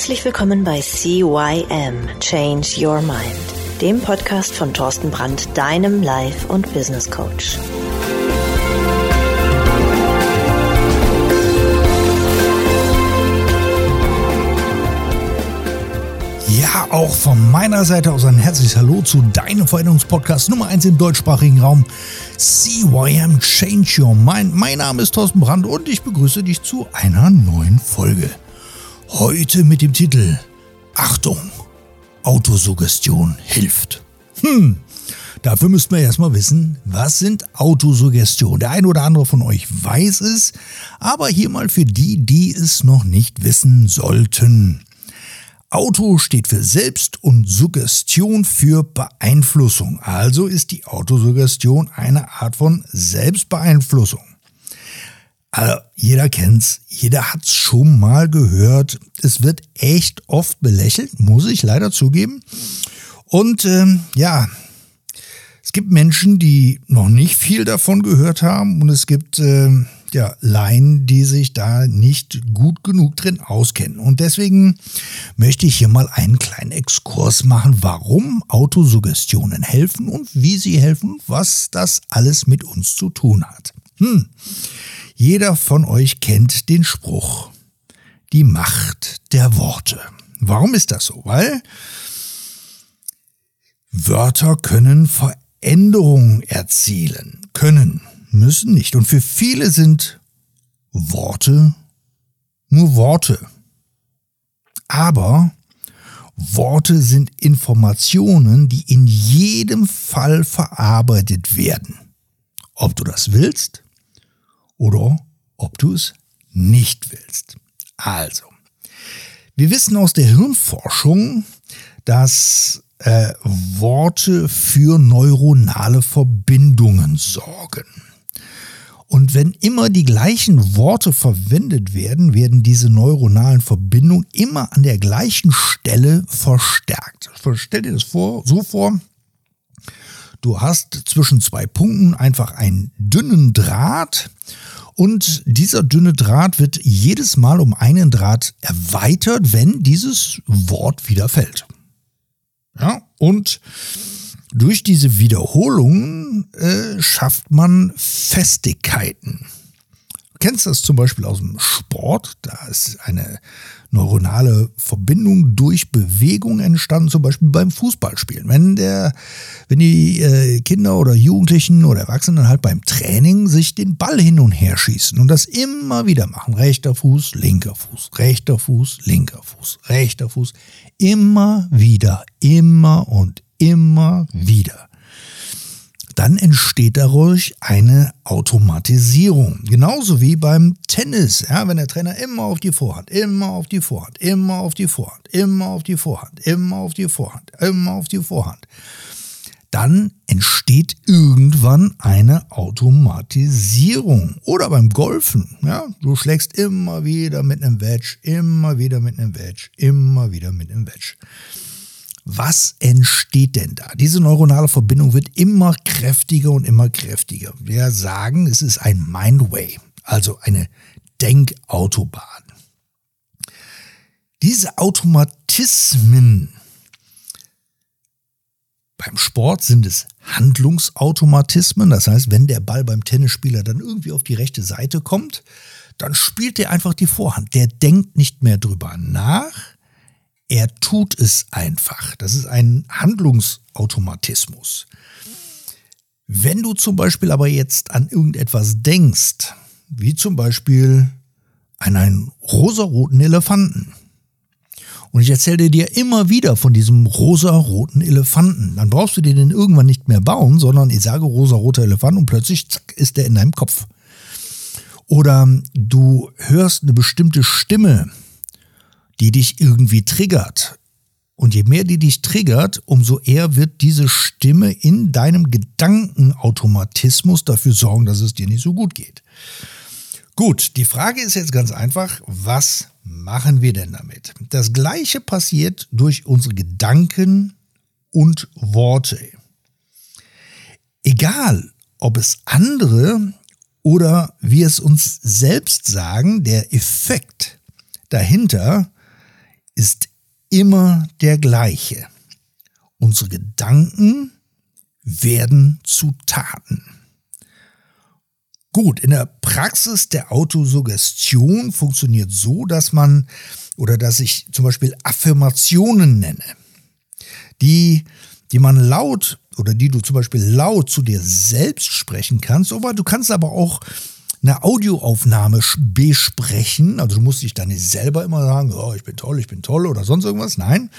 Herzlich willkommen bei CYM Change Your Mind, dem Podcast von Thorsten Brandt, deinem Life- und Business Coach. Ja, auch von meiner Seite aus ein herzliches Hallo zu deinem Veränderungspodcast Nummer 1 im deutschsprachigen Raum. CYM Change Your Mind. Mein Name ist Thorsten Brandt und ich begrüße dich zu einer neuen Folge. Heute mit dem Titel Achtung, Autosuggestion hilft. Hm, dafür müssten wir erstmal wissen, was sind Autosuggestion? Der ein oder andere von euch weiß es, aber hier mal für die, die es noch nicht wissen sollten. Auto steht für Selbst und Suggestion für Beeinflussung. Also ist die Autosuggestion eine Art von Selbstbeeinflussung. Also jeder kennt's, jeder hat's schon mal gehört. Es wird echt oft belächelt, muss ich leider zugeben. Und ähm, ja, es gibt Menschen, die noch nicht viel davon gehört haben und es gibt äh, ja, Laien, die sich da nicht gut genug drin auskennen. Und deswegen möchte ich hier mal einen kleinen Exkurs machen, warum Autosuggestionen helfen und wie sie helfen, was das alles mit uns zu tun hat. Hm. Jeder von euch kennt den Spruch, die Macht der Worte. Warum ist das so? Weil Wörter können Veränderungen erzielen, können, müssen nicht. Und für viele sind Worte nur Worte. Aber Worte sind Informationen, die in jedem Fall verarbeitet werden. Ob du das willst oder ob du es nicht willst. Also, wir wissen aus der Hirnforschung, dass äh, Worte für neuronale Verbindungen sorgen. Und wenn immer die gleichen Worte verwendet werden, werden diese neuronalen Verbindungen immer an der gleichen Stelle verstärkt. Stell dir das vor, so vor, du hast zwischen zwei Punkten einfach einen dünnen Draht und dieser dünne Draht wird jedes Mal um einen Draht erweitert, wenn dieses Wort wieder fällt. Ja, und durch diese Wiederholungen äh, schafft man Festigkeiten. Du kennst das zum Beispiel aus dem Sport. Da ist eine neuronale Verbindung durch Bewegung entstanden, zum Beispiel beim Fußballspielen. Wenn der, wenn die äh, Kinder oder Jugendlichen oder Erwachsenen halt beim Training sich den Ball hin und her schießen und das immer wieder machen. Rechter Fuß, linker Fuß, rechter Fuß, linker Fuß, rechter Fuß. Immer wieder, immer und immer wieder dann entsteht dadurch eine Automatisierung. Genauso wie beim Tennis. Ja, wenn der Trainer immer auf die Vorhand, immer auf die Vorhand, immer auf die Vorhand, immer auf die Vorhand, immer auf die Vorhand, immer auf die Vorhand. Dann entsteht irgendwann eine Automatisierung. Oder beim Golfen. Ja, du schlägst immer wieder mit einem Wedge, immer wieder mit einem Wedge, immer wieder mit einem Wedge. Was entsteht denn da? Diese neuronale Verbindung wird immer kräftiger und immer kräftiger. Wir sagen, es ist ein Mindway, also eine Denkautobahn. Diese Automatismen beim Sport sind es Handlungsautomatismen. Das heißt, wenn der Ball beim Tennisspieler dann irgendwie auf die rechte Seite kommt, dann spielt er einfach die Vorhand. Der denkt nicht mehr drüber nach, er tut es einfach. Das ist ein Handlungsautomatismus. Wenn du zum Beispiel aber jetzt an irgendetwas denkst, wie zum Beispiel an einen rosaroten Elefanten, und ich erzähle dir immer wieder von diesem rosaroten Elefanten. Dann brauchst du dir den irgendwann nicht mehr bauen, sondern ich sage rosaroter Elefant und plötzlich zack, ist der in deinem Kopf. Oder du hörst eine bestimmte Stimme, die dich irgendwie triggert. Und je mehr die dich triggert, umso eher wird diese Stimme in deinem Gedankenautomatismus dafür sorgen, dass es dir nicht so gut geht. Gut, die Frage ist jetzt ganz einfach, was machen wir denn damit? Das gleiche passiert durch unsere Gedanken und Worte. Egal, ob es andere oder wir es uns selbst sagen, der Effekt dahinter ist immer der gleiche. Unsere Gedanken werden zu Taten. Gut, in der Praxis der Autosuggestion funktioniert so, dass man oder dass ich zum Beispiel Affirmationen nenne, die, die man laut oder die du zum Beispiel laut zu dir selbst sprechen kannst, aber du kannst aber auch eine Audioaufnahme besprechen. Also du musst dich dann nicht selber immer sagen, oh, ich bin toll, ich bin toll oder sonst irgendwas. Nein,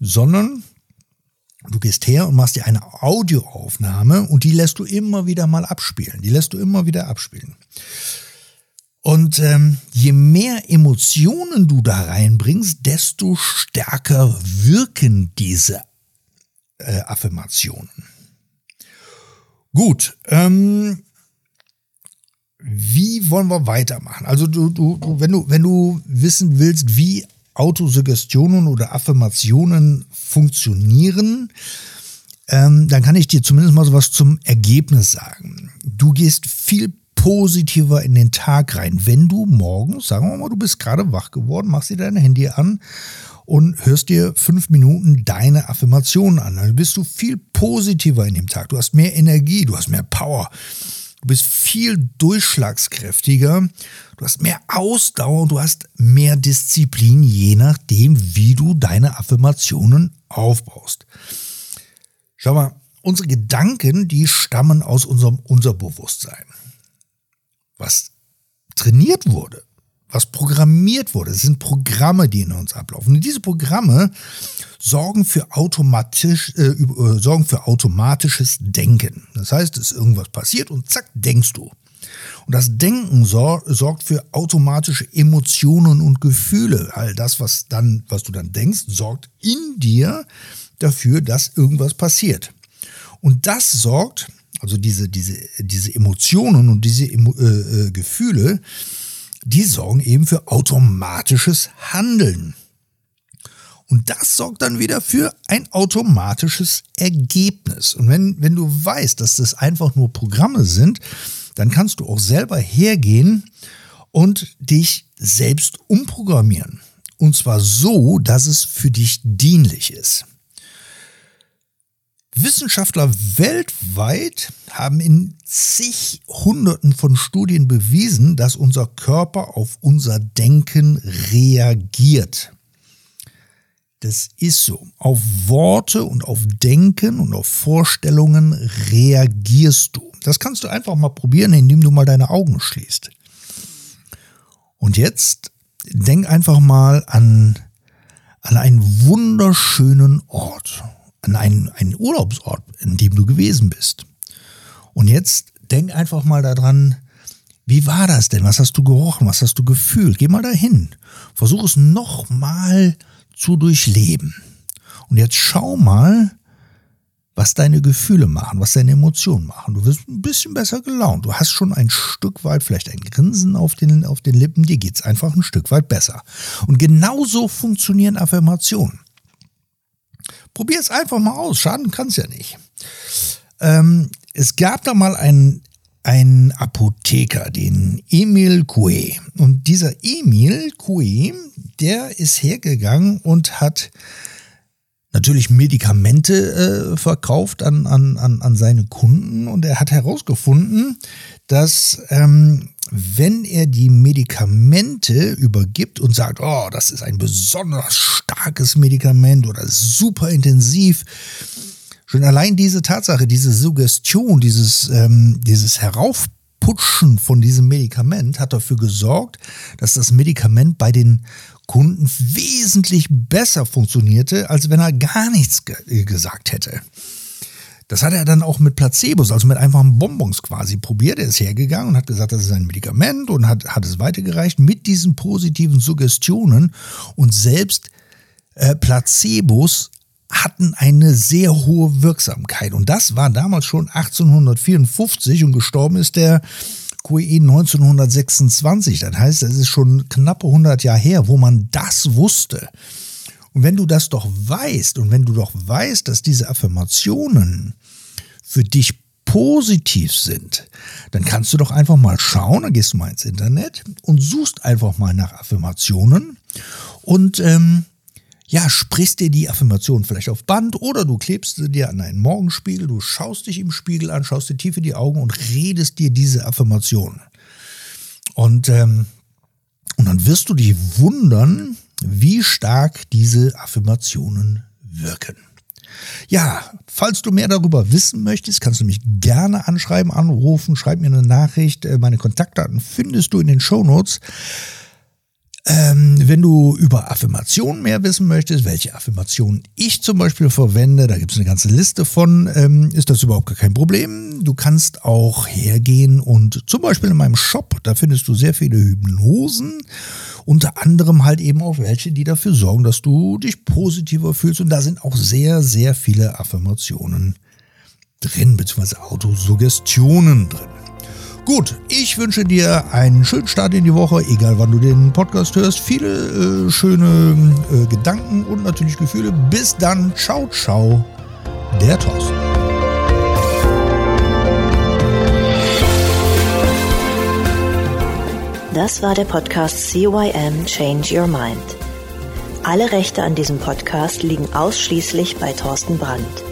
sondern du gehst her und machst dir eine Audioaufnahme und die lässt du immer wieder mal abspielen. Die lässt du immer wieder abspielen. Und ähm, je mehr Emotionen du da reinbringst, desto stärker wirken diese äh, Affirmationen. Gut, ähm, wie wollen wir weitermachen? Also du, du, wenn du, wenn du wissen willst, wie Autosuggestionen oder Affirmationen funktionieren, ähm, dann kann ich dir zumindest mal so was zum Ergebnis sagen. Du gehst viel positiver in den Tag rein, wenn du morgens, sagen wir mal, du bist gerade wach geworden, machst dir dein Handy an und hörst dir fünf Minuten deine Affirmationen an. Dann bist du viel positiver in dem Tag. Du hast mehr Energie, du hast mehr Power. Du bist viel durchschlagskräftiger, du hast mehr Ausdauer, du hast mehr Disziplin, je nachdem, wie du deine Affirmationen aufbaust. Schau mal, unsere Gedanken, die stammen aus unserem Unterbewusstsein. Was trainiert wurde, was programmiert wurde. Es sind Programme, die in uns ablaufen. Und diese Programme sorgen für, automatisch, äh, äh, sorgen für automatisches Denken. Das heißt, es ist irgendwas passiert und zack, denkst du. Und das Denken sor sorgt für automatische Emotionen und Gefühle. All das, was dann, was du dann denkst, sorgt in dir dafür, dass irgendwas passiert. Und das sorgt, also diese, diese, diese Emotionen und diese äh, äh, Gefühle, die sorgen eben für automatisches Handeln. Und das sorgt dann wieder für ein automatisches Ergebnis. Und wenn, wenn du weißt, dass das einfach nur Programme sind, dann kannst du auch selber hergehen und dich selbst umprogrammieren. Und zwar so, dass es für dich dienlich ist. Wissenschaftler weltweit haben in zig Hunderten von Studien bewiesen, dass unser Körper auf unser Denken reagiert. Das ist so. Auf Worte und auf Denken und auf Vorstellungen reagierst du. Das kannst du einfach mal probieren, indem du mal deine Augen schließt. Und jetzt denk einfach mal an, an einen wunderschönen Ort an einen, einen Urlaubsort, in dem du gewesen bist. Und jetzt denk einfach mal daran, wie war das denn? Was hast du gerochen? Was hast du gefühlt? Geh mal dahin. Versuch es nochmal zu durchleben. Und jetzt schau mal, was deine Gefühle machen, was deine Emotionen machen. Du wirst ein bisschen besser gelaunt. Du hast schon ein Stück weit vielleicht ein Grinsen auf den, auf den Lippen. Dir geht's einfach ein Stück weit besser. Und genauso funktionieren Affirmationen. Probier es einfach mal aus. Schaden kann es ja nicht. Ähm, es gab da mal einen, einen Apotheker, den Emil Coué. Und dieser Emil Coué, der ist hergegangen und hat natürlich Medikamente äh, verkauft an, an, an, an seine Kunden. Und er hat herausgefunden, dass ähm, wenn er die Medikamente übergibt und sagt, oh, das ist ein besonders starkes Medikament oder super intensiv, schon allein diese Tatsache, diese Suggestion, dieses, ähm, dieses Heraufputschen von diesem Medikament hat dafür gesorgt, dass das Medikament bei den Kunden wesentlich besser funktionierte, als wenn er gar nichts ge gesagt hätte. Das hat er dann auch mit Placebos, also mit einfachen Bonbons quasi probiert. Er ist hergegangen und hat gesagt, das ist ein Medikament und hat, hat es weitergereicht mit diesen positiven Suggestionen. Und selbst äh, Placebos hatten eine sehr hohe Wirksamkeit. Und das war damals schon 1854 und gestorben ist der QE 1926. Das heißt, es ist schon knappe 100 Jahre her, wo man das wusste. Und wenn du das doch weißt und wenn du doch weißt, dass diese Affirmationen für dich positiv sind, dann kannst du doch einfach mal schauen, dann gehst du mal ins Internet und suchst einfach mal nach Affirmationen und ähm, ja, sprichst dir die Affirmation vielleicht auf Band oder du klebst sie dir an einen Morgenspiegel, du schaust dich im Spiegel an, schaust dir tief in die Augen und redest dir diese Affirmation. Und, ähm, und dann wirst du dich wundern, wie stark diese Affirmationen wirken. Ja, falls du mehr darüber wissen möchtest, kannst du mich gerne anschreiben, anrufen, schreib mir eine Nachricht. Äh, meine Kontaktdaten findest du in den Show Notes. Ähm, wenn du über Affirmationen mehr wissen möchtest, welche Affirmationen ich zum Beispiel verwende, da gibt es eine ganze Liste von, ähm, ist das überhaupt gar kein Problem. Du kannst auch hergehen und zum Beispiel in meinem Shop, da findest du sehr viele Hypnosen, unter anderem halt eben auch welche, die dafür sorgen, dass du dich positiver fühlst. Und da sind auch sehr, sehr viele Affirmationen drin, beziehungsweise Autosuggestionen drin. Gut, ich wünsche dir einen schönen Start in die Woche, egal wann du den Podcast hörst. Viele äh, schöne äh, Gedanken und natürlich Gefühle. Bis dann. Ciao, ciao. Der Thorsten. Das war der Podcast CYM Change Your Mind. Alle Rechte an diesem Podcast liegen ausschließlich bei Thorsten Brandt.